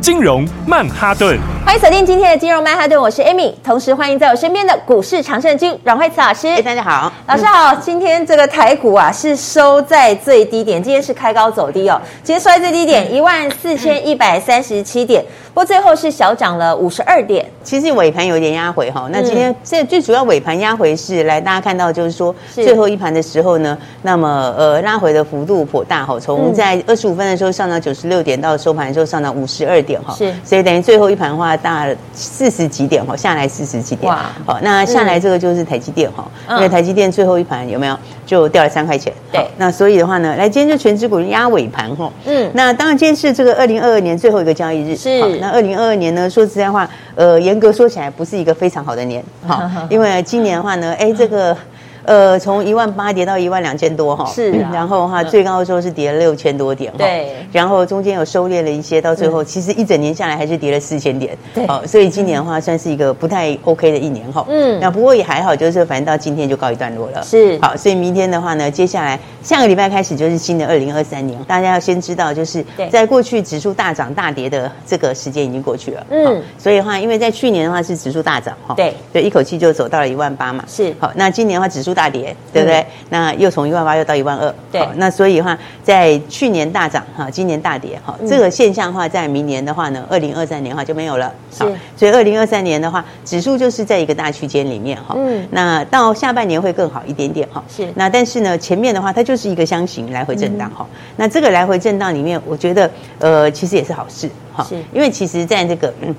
金融曼哈顿，欢迎锁定今天的金融曼哈顿，我是 Amy，同时欢迎在我身边的股市常胜军阮惠慈老师。哎，大家好，老师好。今天这个台股啊是收在最低点，今天是开高走低哦，今天收在最低点一万四千一百三十七点。不过最后是小涨了五十二点，其实尾盘有点压回哈。那今天这最主要尾盘压回是来大家看到就是说最后一盘的时候呢，那么呃拉回的幅度颇大哈，从在二十五分的时候上到九十六点，到收盘的时候上到五十二点哈。是，所以等于最后一盘的话大四十几点哈，下来四十几点。哇，好，那下来这个就是台积电哈，因为台积电最后一盘有没有就掉了三块钱？对，那所以的话呢，来今天就全指股压尾盘哈。嗯，那当然今天是这个二零二二年最后一个交易日是。那二零二二年呢？说实在话，呃，严格说起来，不是一个非常好的年，哈，因为今年的话呢，哎，这个。呃，从一万八跌到一万两千多哈，是，然后的话最高的时候是跌了六千多点哈，对，然后中间有收敛了一些，到最后其实一整年下来还是跌了四千点，对，好，所以今年的话算是一个不太 OK 的一年哈，嗯，那不过也还好，就是反正到今天就告一段落了，是，好，所以明天的话呢，接下来下个礼拜开始就是新的二零二三年，大家要先知道，就是在过去指数大涨大跌的这个时间已经过去了，嗯，所以的话，因为在去年的话是指数大涨哈，对，对，一口气就走到了一万八嘛，是，好，那今年的话指数。大跌，对不对？嗯、那又从一万八又到一万二，对。那所以的话，在去年大涨哈，今年大跌哈，这个现象的话，在明年的话呢，二零二三年的话就没有了。是。所以二零二三年的话，指数就是在一个大区间里面哈。嗯。那到下半年会更好一点点哈。是。那但是呢，前面的话，它就是一个箱型来回震荡哈。嗯、那这个来回震荡里面，我觉得呃，其实也是好事哈。是。因为其实在这个嗯。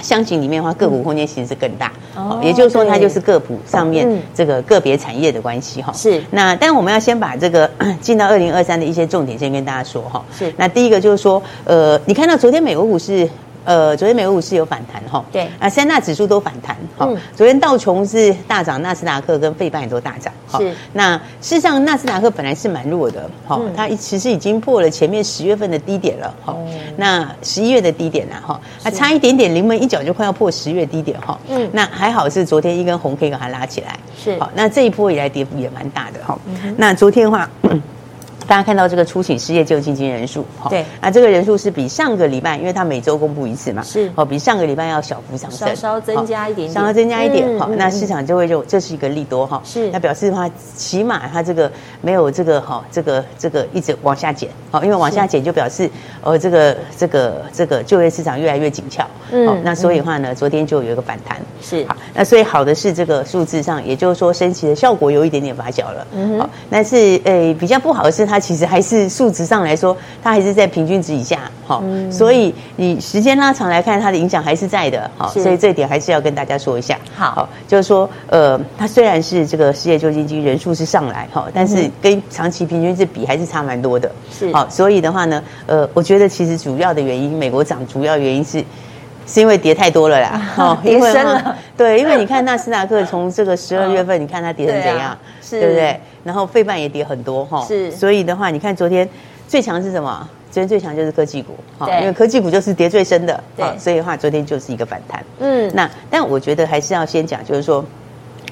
箱型里面的话，个股空间其实是更大，哦，也就是说，它就是个股上面这个个别产业的关系哈。是，那但我们要先把这个 进到二零二三的一些重点先跟大家说哈。是，那第一个就是说，呃，你看到昨天美国股市。呃，昨天美国股市有反弹哈，对啊，三大指数都反弹哈。昨天道琼是大涨，纳斯达克跟费半也都大涨。是，那事实上纳斯达克本来是蛮弱的哈，它其实已经破了前面十月份的低点了哈。那十一月的低点了哈，它差一点点临门一脚就快要破十月低点哈。嗯，那还好是昨天一根红 K 把它拉起来。是，好，那这一波以来跌幅也蛮大的哈。那昨天的话。大家看到这个初请失业救济金人数，对，那这个人数是比上个礼拜，因为它每周公布一次嘛，是。哦，比上个礼拜要小幅上升，稍稍增加一点点，稍稍增加一点，哈，那市场就会认为这是一个利多哈，是，那表示的话，起码它这个没有这个哈，这个这个一直往下减，好，因为往下减就表示呃这个这个这个就业市场越来越紧俏，嗯，那所以的话呢，昨天就有一个反弹，是。好，那所以好的是这个数字上，也就是说升息的效果有一点点发酵了，嗯，好，但是诶比较不好的是它。它其实还是数值上来说，它还是在平均值以下，好，所以你时间拉长来看，它的影响还是在的，好，所以这一点还是要跟大家说一下，好，就是说，呃，它虽然是这个失业救济金人数是上来，哈，但是跟长期平均值比还是差蛮多的，是，好，所以的话呢，呃，我觉得其实主要的原因，美国涨主要原因是是因为跌太多了啦，哦，跌深了，对，因为你看纳斯达克从这个十二月份，你看它跌成怎样，是，对不对？然后费半也跌很多哈，是，所以的话，你看昨天最强是什么？昨天最强就是科技股，哈，因为科技股就是跌最深的，对，所以的话昨天就是一个反弹，嗯，那但我觉得还是要先讲，就是说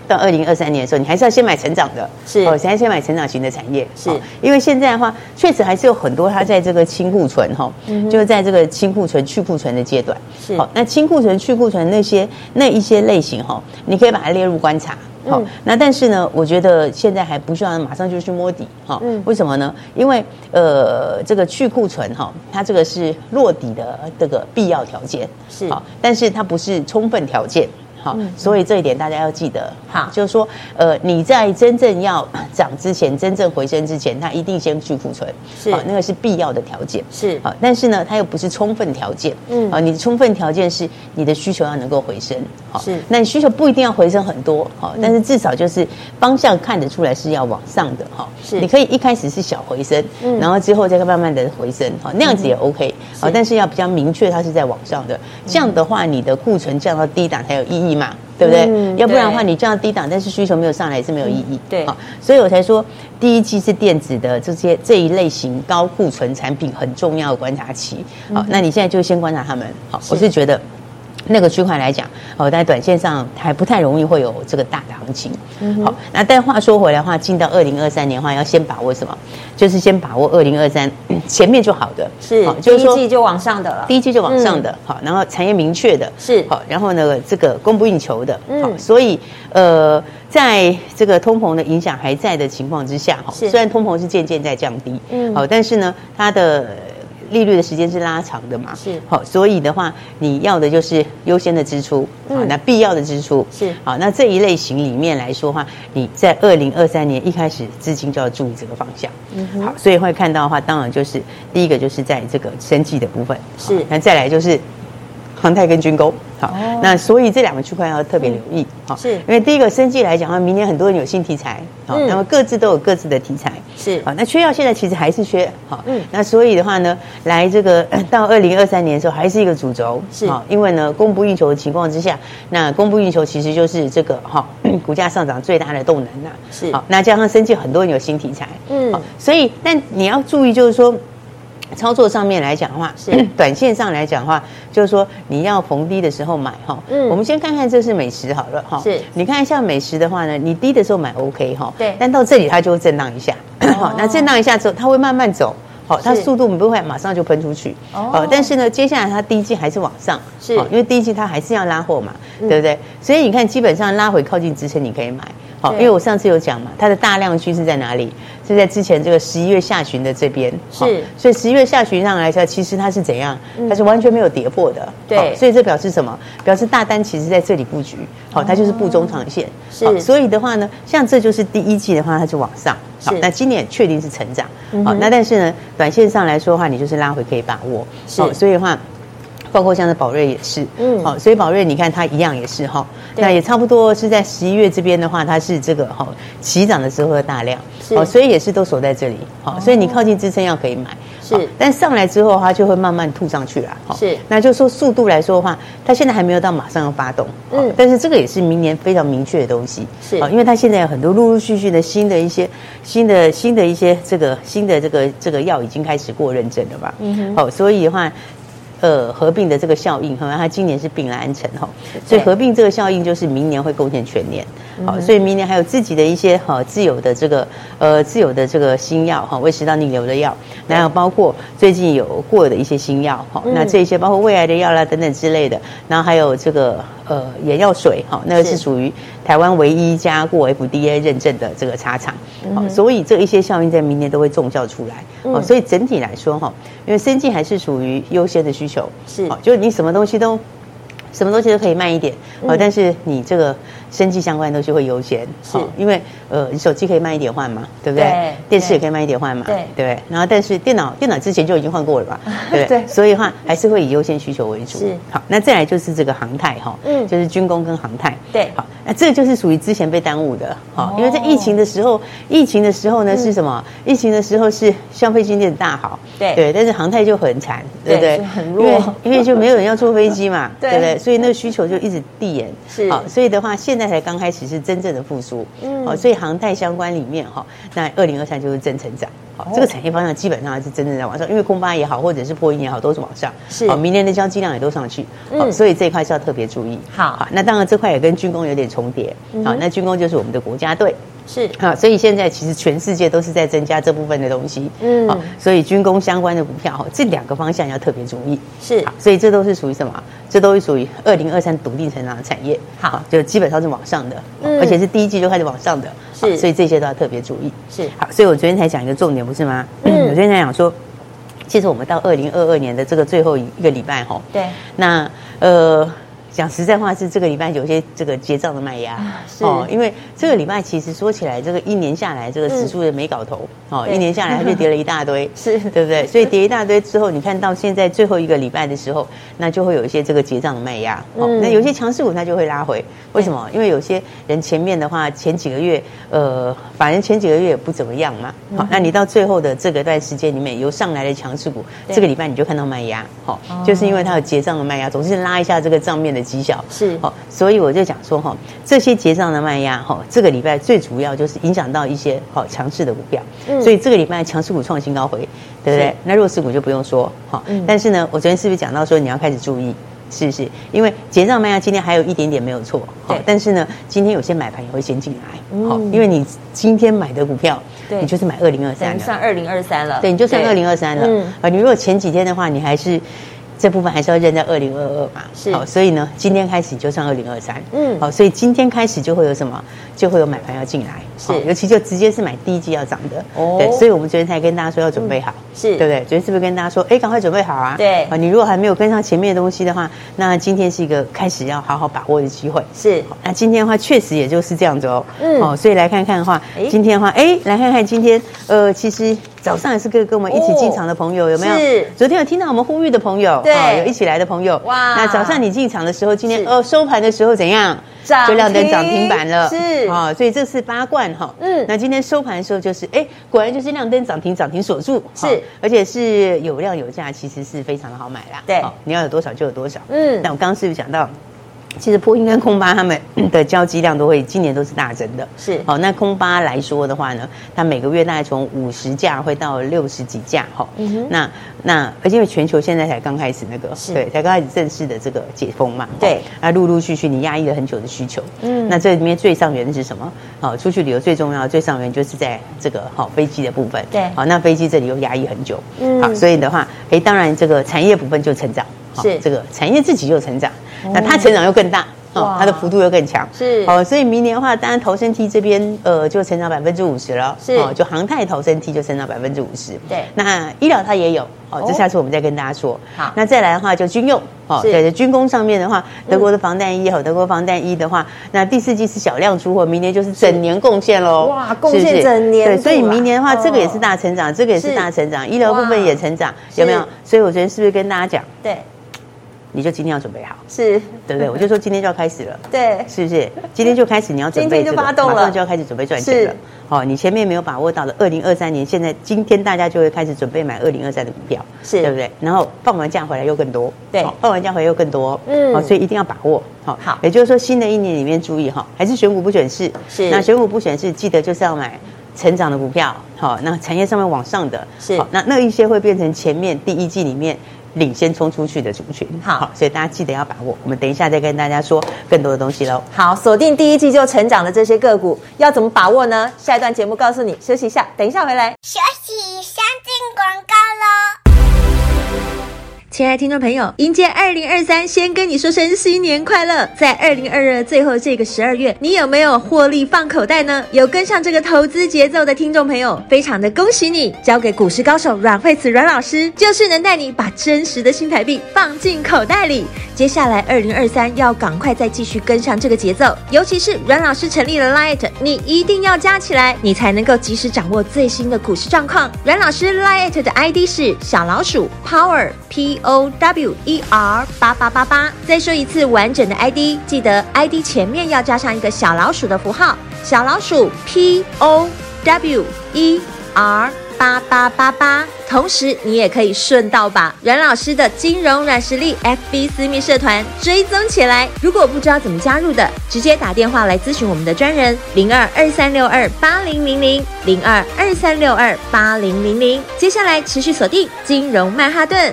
到二零二三年的时候，你还是要先买成长的，是，哦，先先买成长型的产业，是。因为现在的话，确实还是有很多它在这个清库存哈，就是在这个清库存去库存的阶段，是，好，那清库存去库存那些那一些类型哈，你可以把它列入观察。好，那但是呢，我觉得现在还不需要马上就去摸底哈。嗯，为什么呢？因为呃，这个去库存哈，它这个是落底的这个必要条件是，好，但是它不是充分条件。好，所以这一点大家要记得。好，就是说，呃，你在真正要涨之前，真正回升之前，它一定先去库存，是，那个是必要的条件，是。好，但是呢，它又不是充分条件。嗯，啊，你的充分条件是你的需求要能够回升。好，是。那你需求不一定要回升很多，好，但是至少就是方向看得出来是要往上的，哈。是。你可以一开始是小回升，嗯，然后之后再慢慢的回升，好，那样子也 OK。好，但是要比较明确它是在往上的，这样的话，你的库存降到低档才有意义。义嘛，对不对？嗯、要不然的话，你这样低档，但是需求没有上来也是没有意义。嗯、对，好，所以我才说第一季是电子的这些这一类型高库存产品很重要的观察期。好，嗯、那你现在就先观察他们。好，是我是觉得。那个区块来讲，哦，在短线上还不太容易会有这个大的行情。嗯、好，那但话说回来的话，进到二零二三年的话，要先把握什么？就是先把握二零二三 前面就好的，是，好就是说第一季就往上的了，第一季就往上的，嗯、好，然后产业明确的，是，好，然后呢，这个供不应求的，好，嗯、所以呃，在这个通膨的影响还在的情况之下，哈是，虽然通膨是渐渐在降低，嗯，好，但是呢，它的。利率的时间是拉长的嘛？是。好，所以的话，你要的就是优先的支出，啊、嗯，那必要的支出。是。好，那这一类型里面来说的话，你在二零二三年一开始资金就要注意这个方向，嗯哼，好，所以会看到的话，当然就是第一个就是在这个生计的部分，是，那再来就是。航太跟军工，好，哦、那所以这两个区块要特别留意，好、嗯，是。因为第一个生计来讲的话，明年很多人有新题材，好、嗯，那么各自都有各自的题材，是，好，那缺药现在其实还是缺，好，嗯，那所以的话呢，来这个到二零二三年的时候还是一个主轴，是，好，因为呢供不应求的情况之下，那供不应求其实就是这个哈 股价上涨最大的动能呐，是，好，那加上生计很多人有新题材，嗯，所以但你要注意就是说。操作上面来讲的话，是短线上来讲的话，就是说你要逢低的时候买哈。嗯，我们先看看这是美食好了哈。是，你看一下美食的话呢，你低的时候买 OK 哈。对。但到这里它就会震荡一下，好，那震荡一下之后，它会慢慢走，好，它速度不会马上就喷出去。哦。但是呢，接下来它第一季还是往上，是，因为第一季它还是要拉货嘛，对不对？所以你看，基本上拉回靠近支撑，你可以买。好，因为我上次有讲嘛，它的大量趋势在哪里？是在之前这个十一月下旬的这边。是，所以十一月下旬上来说，其实它是怎样？它是完全没有跌破的。对，所以这表示什么？表示大单其实在这里布局。好，它就是布中长线。是，所以的话呢，像这就是第一季的话，它就往上。好，那今年确定是成长。好，那但是呢，短线上来说的话，你就是拉回可以把握。是，所以的话。包括像是宝瑞也是，嗯，好，所以宝瑞你看它一样也是哈，对。那也差不多是在十一月这边的话，它是这个哈起涨的时候的大量，是，所以也是都锁在这里，好，所以你靠近支撑要可以买，是，但上来之后它就会慢慢吐上去了，是，那就说速度来说的话，它现在还没有到马上要发动，嗯，但是这个也是明年非常明确的东西，是，因为它现在有很多陆陆续续的新的一些新的新的一些这个新的这个这个药已经开始过认证了吧，嗯哼，好，所以的话。呃，合并的这个效应，好像，它今年是并了安诚哈，所以合并这个效应就是明年会贡献全年，好，所以明年还有自己的一些哈自有的这个呃自有的这个新药哈，胃食道逆流的药，然后包括最近有过的一些新药哈，那这些包括胃癌的药啦等等之类的，然后还有这个呃眼药水哈，那个是。属于台湾唯一一家过 FDA 认证的这个茶厂，好，所以这一些效应在明年都会重效出来，好，所以整体来说哈，因为生技还是属于优先的需求。是，就是你什么东西都，什么东西都可以慢一点，嗯、但是你这个生技相关的东西会优先，是，因为呃，你手机可以慢一点换嘛，对不对？对电视也可以慢一点换嘛，对，对不对？然后但是电脑，电脑之前就已经换过了吧，对不对？对。所以的话还是会以优先需求为主。是，好，那再来就是这个航太哈，嗯，就是军工跟航太，对，好，那这个就是属于之前被耽误的，好，因为在疫情的时候，疫情的时候呢是什么？疫情的时候是消费经济大好，对。对，但是航太就很惨，对不对？很弱，因为因为就没有人要坐飞机嘛，对不对？所以那个需求就一直递延，是。好，所以的话，现在才刚开始是真正的复苏，嗯，好，所以航太相关里面哈，那二零二三就是正成长，好，这个产业方向基本上还是真正在往上，因为空巴也好，或者是波音也好，都是往上，是。好，明年的交机量也都上去，好，所以这一块是要特别注意，好，好，那当然这块也跟军工有点重叠，好，那军工就是我们的国家队。是啊，所以现在其实全世界都是在增加这部分的东西，嗯，好，所以军工相关的股票哈，这两个方向要特别注意。是，所以这都是属于什么？这都是属于二零二三笃定成长的产业。好，就基本上是往上的，而且是第一季就开始往上的。是，所以这些都要特别注意。是，好，所以我昨天才讲一个重点，不是吗？嗯，我昨天才讲说，其实我们到二零二二年的这个最后一个礼拜哈，对，那呃。讲实在话，是这个礼拜有些这个结账的卖压哦，因为这个礼拜其实说起来，这个一年下来，这个指数也没搞头哦，一年下来它就跌了一大堆，是对不对？所以跌一大堆之后，你看到现在最后一个礼拜的时候，那就会有一些这个结账的卖压哦。那有些强势股它就会拉回，为什么？因为有些人前面的话前几个月呃，反正前几个月也不怎么样嘛。好，那你到最后的这个段时间里面有上来的强势股，这个礼拜你就看到卖压，好，就是因为它有结账的卖压，总是拉一下这个账面的。绩效。是哦，所以我就讲说哈，这些结账的卖压哈，这个礼拜最主要就是影响到一些好强势的股票。嗯，所以这个礼拜强势股创新高回，对不对？那弱势股就不用说哈。嗯，但是呢，我昨天是不是讲到说你要开始注意？是不是？因为结账卖压今天还有一点点没有错，对。但是呢，今天有些买盘也会先进来，好，因为你今天买的股票，对，你就是买二零二三，算二零二三了，对，你就算二零二三了。嗯，啊，你如果前几天的话，你还是。这部分还是要认在二零二二嘛，是。好，所以呢，今天开始就上二零二三，嗯，好，所以今天开始就会有什么，就会有买盘要进来，是，尤其就直接是买第一季要涨的，哦，对，所以我们昨天才跟大家说要准备好，是对不对？昨天是不是跟大家说，哎，赶快准备好啊？对，啊，你如果还没有跟上前面的东西的话，那今天是一个开始要好好把握的机会，是，那今天的话确实也就是这样子哦，嗯，哦，所以来看看的话，今天的话，哎，来看看今天，呃，其实。早上也是跟跟我们一起进场的朋友有没有？是。昨天有听到我们呼吁的朋友，对，有一起来的朋友。哇。那早上你进场的时候，今天哦收盘的时候怎样？涨。就亮灯涨停板了。是。啊，所以这是八冠哈。嗯。那今天收盘的时候就是，哎，果然就是亮灯涨停，涨停锁住。是。而且是有量有价，其实是非常的好买啦。对。你要有多少就有多少。嗯。那我刚刚是不是讲到？其实波音跟空巴他们的交机量都会今年都是大增的，是好。那空巴来说的话呢，它每个月大概从五十架会到六十几架哈。嗯哼。那那而且因为全球现在才刚开始那个，是对，才刚开始正式的这个解封嘛。对。那陆陆续续你压抑了很久的需求，嗯。那这里面最上缘是什么？好，出去旅游最重要最上缘就是在这个好飞机的部分。对。好，那飞机这里又压抑很久，嗯。好，所以的话，哎，当然这个产业部分就成长，是这个产业自己就成长。那它成长又更大，哦，它的幅度又更强，是。哦，所以明年的话，当然投身 T 这边，呃，就成长百分之五十了，是。哦，就航太投身 T 就成长百分之五十，对，那医疗它也有，哦，这下次我们再跟大家说，好，那再来的话就军用，哦，对，军工上面的话，德国的防弹衣和德国防弹衣的话，那第四季是小量出货，明年就是整年贡献喽，哇，贡献整年，对，所以明年的话，这个也是大成长，这个也是大成长，医疗部分也成长，有没有？所以我昨天是不是跟大家讲？对。你就今天要准备好，是。对不对？我就说今天就要开始了，对，是不是？今天就开始，你要准备这个，今天就发动了，马上就要开始准备赚钱了。好，你前面没有把握到的二零二三年，现在今天大家就会开始准备买二零二三的股票，是。对不对？然后放完假回来又更多，对，放完假回来又更多，嗯，好，所以一定要把握，好，好，也就是说新的一年里面注意哈，还是选股不选市，是，那选股不选市，记得就是要买成长的股票，好，那产业上面往上的，是，那那一些会变成前面第一季里面。领先冲出去的族群，好，所以大家记得要把握。我们等一下再跟大家说更多的东西喽。好，锁定第一季就成长的这些个股，要怎么把握呢？下一段节目告诉你。休息一下，等一下回来。休息，先进广告喽。亲爱的听众朋友，迎接二零二三，先跟你说声新年快乐！在二零二二最后这个十二月，你有没有获利放口袋呢？有跟上这个投资节奏的听众朋友，非常的恭喜你！交给股市高手阮慧慈阮老师，就是能带你把真实的新台币放进口袋里。接下来二零二三要赶快再继续跟上这个节奏，尤其是阮老师成立了 Light，你一定要加起来，你才能够及时掌握最新的股市状况。阮老师 Light 的 ID 是小老鼠 Power P。O W E R 八八八八，再说一次完整的 ID，记得 ID 前面要加上一个小老鼠的符号，小老鼠 P O W E R 八八八八。同时，你也可以顺道把阮老师的金融软实力 FB 私密社团追踪起来。如果不知道怎么加入的，直接打电话来咨询我们的专人零二二三六二八零零零零二二三六二八零零零。接下来持续锁定金融曼哈顿。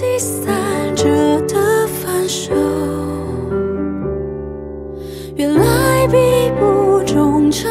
第三者的分手，原来比不忠诚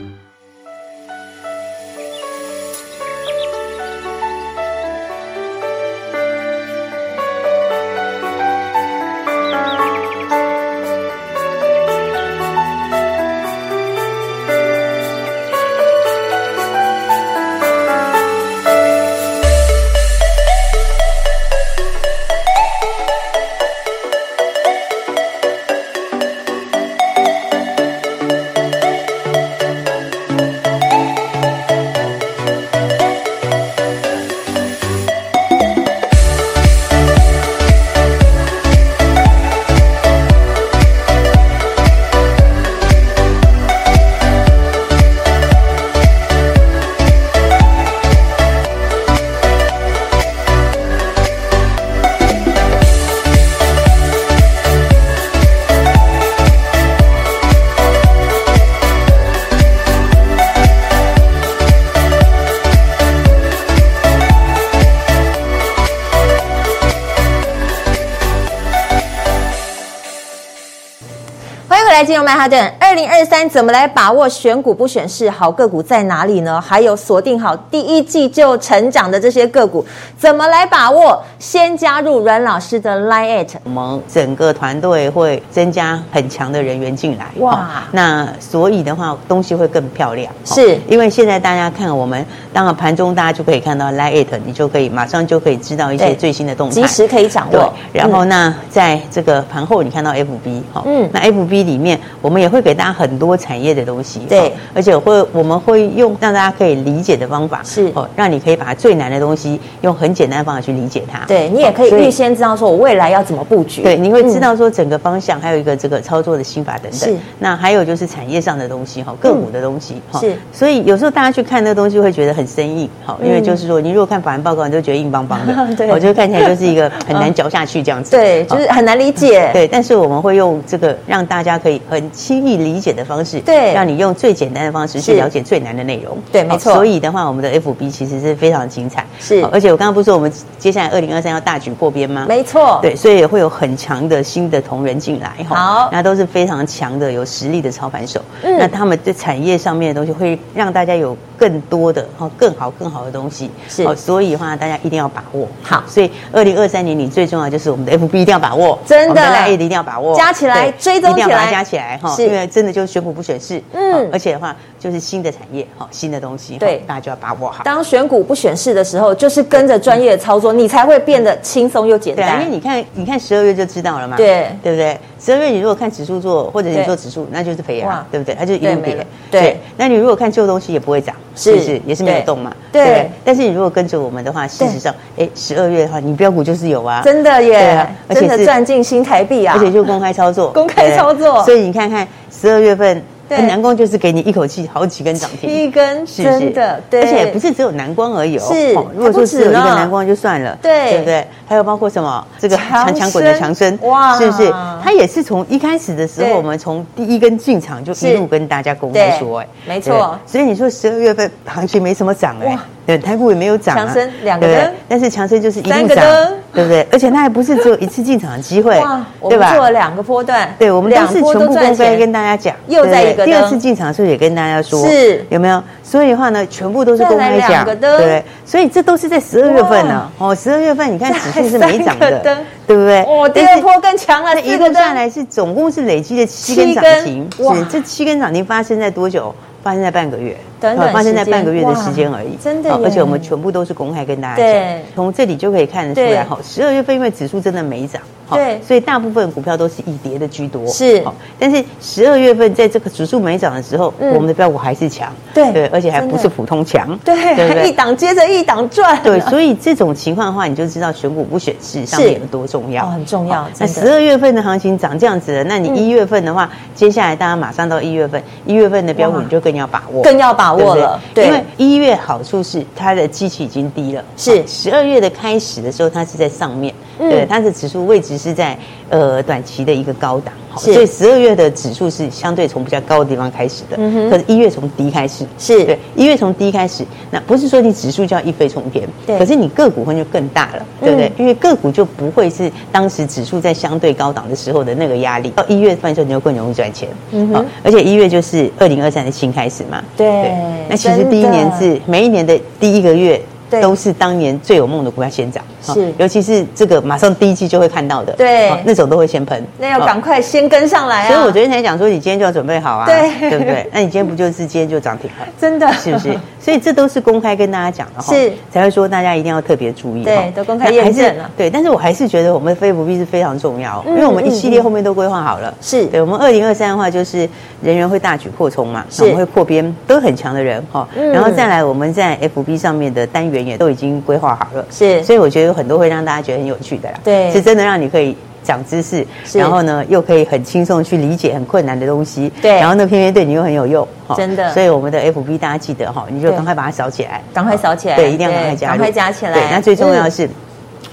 曼哈顿，二零二三怎么来把握选股不选市？好个股在哪里呢？还有锁定好第一季就成长的这些个股，怎么来把握？先加入阮老师的 Line@，我们整个团队会增加很强的人员进来。哇，那所以的话，东西会更漂亮。是因为现在大家看我们，当然盘中大家就可以看到 Line@，你就可以马上就可以知道一些最新的动态，及时可以掌握。然后那在这个盘后，你看到 FB，好，嗯，那 FB 里面。我们也会给大家很多产业的东西，对，而且会我们会用让大家可以理解的方法，是哦，让你可以把最难的东西用很简单的方法去理解它。对，你也可以预先知道说我未来要怎么布局。对，你会知道说整个方向，还有一个这个操作的心法等等。是，那还有就是产业上的东西哈，个股的东西哈。是，所以有时候大家去看那个东西会觉得很生硬，好，因为就是说你如果看法人报告，你就觉得硬邦邦的，对，我觉得看起来就是一个很难嚼下去这样子。对，就是很难理解。对，但是我们会用这个让大家可以很轻易理解的方式，对，让你用最简单的方式去了解最难的内容。对，没错。所以的话，我们的 FB 其实是非常精彩。是，而且我刚刚不是说我们接下来二零二三要大举扩编吗？没错。对，所以也会有很强的新的同仁进来。好，那都是非常强的、有实力的操盘手。嗯，那他们对产业上面的东西会让大家有更多的、哈更好、更好的东西。是，所以的话，大家一定要把握。好，所以二零二三年你最重要就是我们的 FB 一定要把握，真的，大家一定要把握，加起来追踪起来，一定要把它加起来哈。因为真的就是选股不选市。嗯，而且的话就是新的产业，哈，新的东西，对，大家就要把握好。当选股不选市的时候，就是跟着专业的操作，你才会变得轻松又简单。对啊，因为你看，你看十二月就知道了嘛。对，对不对？十二月你如果看指数做，或者你做指数，那就是赔啊，对不对？它就一路跌。对，那你如果看旧东西也不会涨，是不是？也是没有动嘛。对。但是你如果跟着我们的话，事实上，哎，十二月的话，你标股就是有啊。真的耶，而且是赚进新台币啊，而且就公开操作，公开操作。所以你看看十二月份。南光就是给你一口气好几根涨停，一根真的，对，而且不是只有南光而已哦。是，如果说只有一个南光就算了，对，对不对？还有包括什么？这个强强滚的强生，哇，是不是？它也是从一开始的时候，我们从第一根进场就一路跟大家公开说，哎，没错。所以你说十二月份行情没什么涨哎，对，台股也没有涨，强生两个灯，但是强生就是一路涨。对不对？而且它还不是只有一次进场的机会，对吧？做了两个波段，对，我们都是全部公开跟大家讲。又在一个第二次进场的时候也跟大家说，是有没有？所以的话呢，全部都是公开讲，对。所以这都是在十二月份呢。哦，十二月份你看指数是没涨的，对不对？哦，第二波更强了，一路下来是总共是累积的七根涨停。是这七根涨停发生在多久？发生在半个月。发生在半个月的时间而已，真的，而且我们全部都是公开跟大家讲，从这里就可以看得出来哈。十二月份因为指数真的没涨，对，所以大部分股票都是以跌的居多，是。但是十二月份在这个指数没涨的时候，我们的标股还是强，对对，而且还不是普通强，对，还一档接着一档赚，对。所以这种情况的话，你就知道选股不选市上面有多重要，很重要。那十二月份的行情涨这样子的，那你一月份的话，接下来大家马上到一月份，一月份的标股你就更要把握，更要把握了，对。因为一月好处是它的基期已经低了，是。十二月的开始的时候，它是在上面，对，它的指数位置是在呃短期的一个高档。所以十二月的指数是相对从比较高的地方开始的，可是一月从低开始，是。对，一月从低开始，那不是说你指数就要一飞冲天，对，可是你个股会就更大了，对不对？因为个股就不会是当时指数在相对高档的时候的那个压力，到一月份的时候你就更容易赚钱，嗯哼，而且一月就是二零二三的新开始嘛，对，那其实第一年是每一年的第一个月。都是当年最有梦的股票先涨，是，尤其是这个马上第一季就会看到的，对，那种都会先喷，那要赶快先跟上来啊！所以我昨天才讲说，你今天就要准备好啊，对，对不对？那你今天不就是今天就涨停了？真的，是不是？所以这都是公开跟大家讲的哈，是。才会说大家一定要特别注意，对，都公开验证了，对。但是我还是觉得我们的 FB 是非常重要，因为我们一系列后面都规划好了，是。对。我们二零二三的话，就是人员会大举扩充嘛，我们会扩编，都很强的人哈，然后再来我们在 FB 上面的单元也都已经规划。好了，是，所以我觉得有很多会让大家觉得很有趣的啦，对，是真的让你可以长知识，然后呢又可以很轻松去理解很困难的东西，对，然后呢偏偏对你又很有用，真的，所以我们的 FB 大家记得哈，你就赶快把它扫起来，赶快扫起来，对，一定要赶快加，赶快加起来，对，那最重要的是。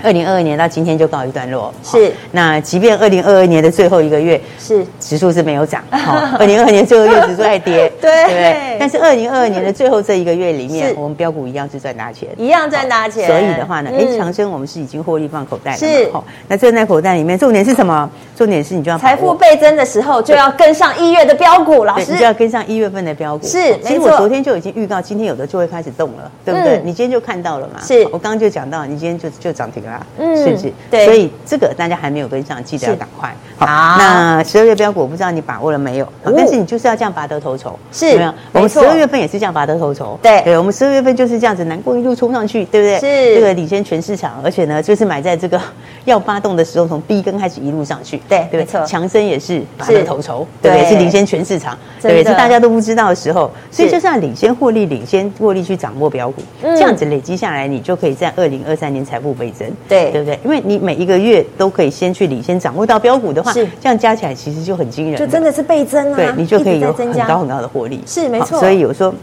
二零二二年到今天就告一段落，是。那即便二零二二年的最后一个月是指数是没有涨，二零二二年最后一个月指数还跌，对不对？但是二零二二年的最后这一个月里面，我们标股一样是赚大钱，一样赚大钱。所以的话呢，哎，强生我们是已经获利放口袋了，是。那赚在口袋里面，重点是什么？重点是你就要财富倍增的时候就要跟上一月的标股，老师，你就要跟上一月份的标股。是，其实我昨天就已经预告，今天有的就会开始动了，对不对？你今天就看到了嘛？是我刚刚就讲到，你今天就就涨停了，嗯，是不是？对，所以这个大家还没有跟上，记得要赶快。好，那十二月标股我不知道你把握了没有？但是你就是要这样拔得头筹，是没有？我们十二月份也是这样拔得头筹，对，对，我们十二月份就是这样子，南过一路冲上去，对不对？是。这个领先全市场，而且呢，就是买在这个要发动的时候，从第一根开始一路上去，对，对，没错。强生也是拔得头筹，对，也是领先全市场，对，是大家都不知道的时候，所以就是要领先获利，领先获利去掌握标股，这样子累积下来，你就可以在二零二三年财富倍增，对，对不对？因为你每一个月都可以先去领先掌握到标股的话，是这样加起来其实就很惊人，就真的是倍增啊！对，你就可以有很高很高的获利，是没错。所以有说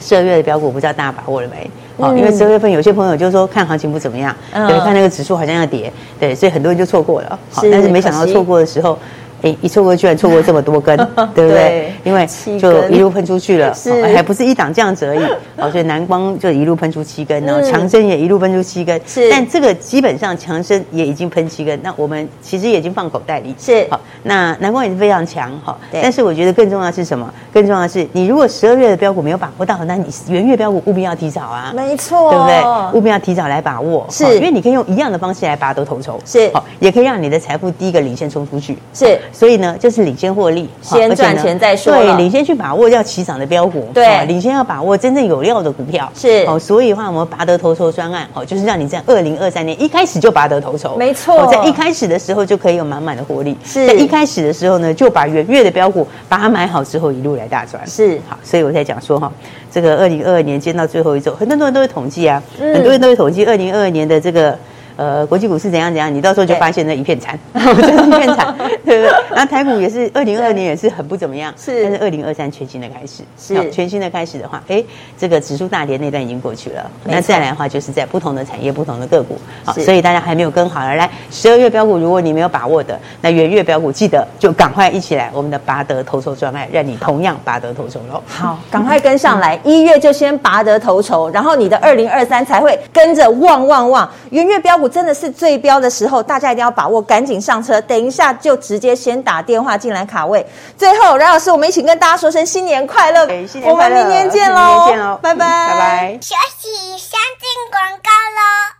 十二月的标股，不知道大家把握了没？哦，因为十二月份有些朋友就说看行情不怎么样，对，看那个指数好像要跌，对，所以很多人就错过了。好，但是没想到错过的时候。哎，一错过居然错过这么多根，对不对？对，因为就一路喷出去了，是还不是一档这样子而已。哦，所以南光就一路喷出七根，然后强生也一路喷出七根。是，但这个基本上强生也已经喷七根，那我们其实也已经放口袋里。是，好，那南光也是非常强哈。对。但是我觉得更重要的是什么？更重要的是，你如果十二月的标股没有把握到，那你元月标股务必要提早啊。没错，对不对？务必要提早来把握。是，因为你可以用一样的方式来拔得头筹。是，好，也可以让你的财富第一个领先冲出去。是。所以呢，就是领先获利，先赚钱再说。对，领先去把握要起涨的标股，对，领先要把握真正有料的股票。是，哦，所以的话，我们拔得头筹专案，哦，就是让你在二零二三年一开始就拔得头筹，没错，在一开始的时候就可以有满满的获利。是，在一开始的时候呢，就把元月的标股把它买好之后，一路来大赚。是，好，所以我在讲说哈，这个二零二二年见到最后一周，很多人都会统计啊，很多人都会统计二零二二年的这个。呃，国际股市怎样怎样，你到时候就发现那一片惨，就是一片惨，对不对？然后台股也是二零二二年也是很不怎么样，是。但是二零二三全新的开始，是。全新的开始的话，哎，这个指数大跌那段已经过去了，那再来的话就是在不同的产业、不同的个股，好，所以大家还没有跟好了，来十二月标股，如果你没有把握的，那元月标股记得就赶快一起来我们的拔得头筹专案，让你同样拔得头筹喽。好，赶快跟上来，一月就先拔得头筹，然后你的二零二三才会跟着旺旺旺，元月标股。真的是最标的时候，大家一定要把握，赶紧上车。等一下就直接先打电话进来卡位。最后，阮老师，我们一起跟大家说声新年快乐！新年快乐！我们明年见喽！拜拜！拜拜！休息，先进广告喽。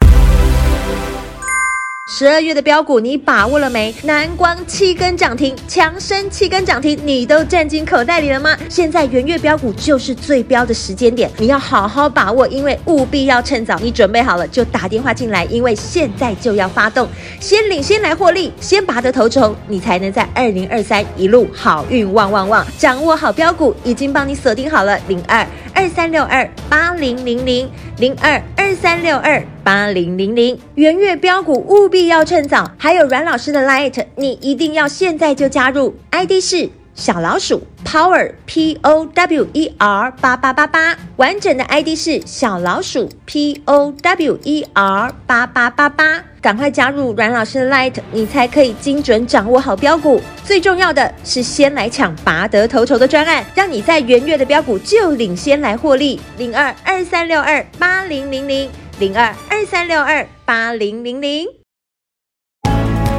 十二月的标股你把握了没？南光七根涨停，强生七根涨停，你都赚进口袋里了吗？现在元月标股就是最标的时间点，你要好好把握，因为务必要趁早。你准备好了就打电话进来，因为现在就要发动，先领先来获利，先拔得头筹，你才能在二零二三一路好运旺旺旺。掌握好标股，已经帮你锁定好了，零二二三六二八零零零零二二三六二。八零零零圆月标股务必要趁早，还有阮老师的 Light，你一定要现在就加入，ID 是小老鼠 Power P O W E R 八八八八，完整的 ID 是小老鼠 P O W E R 八八八八，赶快加入阮老师的 Light，你才可以精准掌握好标股。最重要的是先来抢拔得头筹的专案，让你在元月的标股就领先来获利。零二二三六二八零零零。零二二三六二八零零零，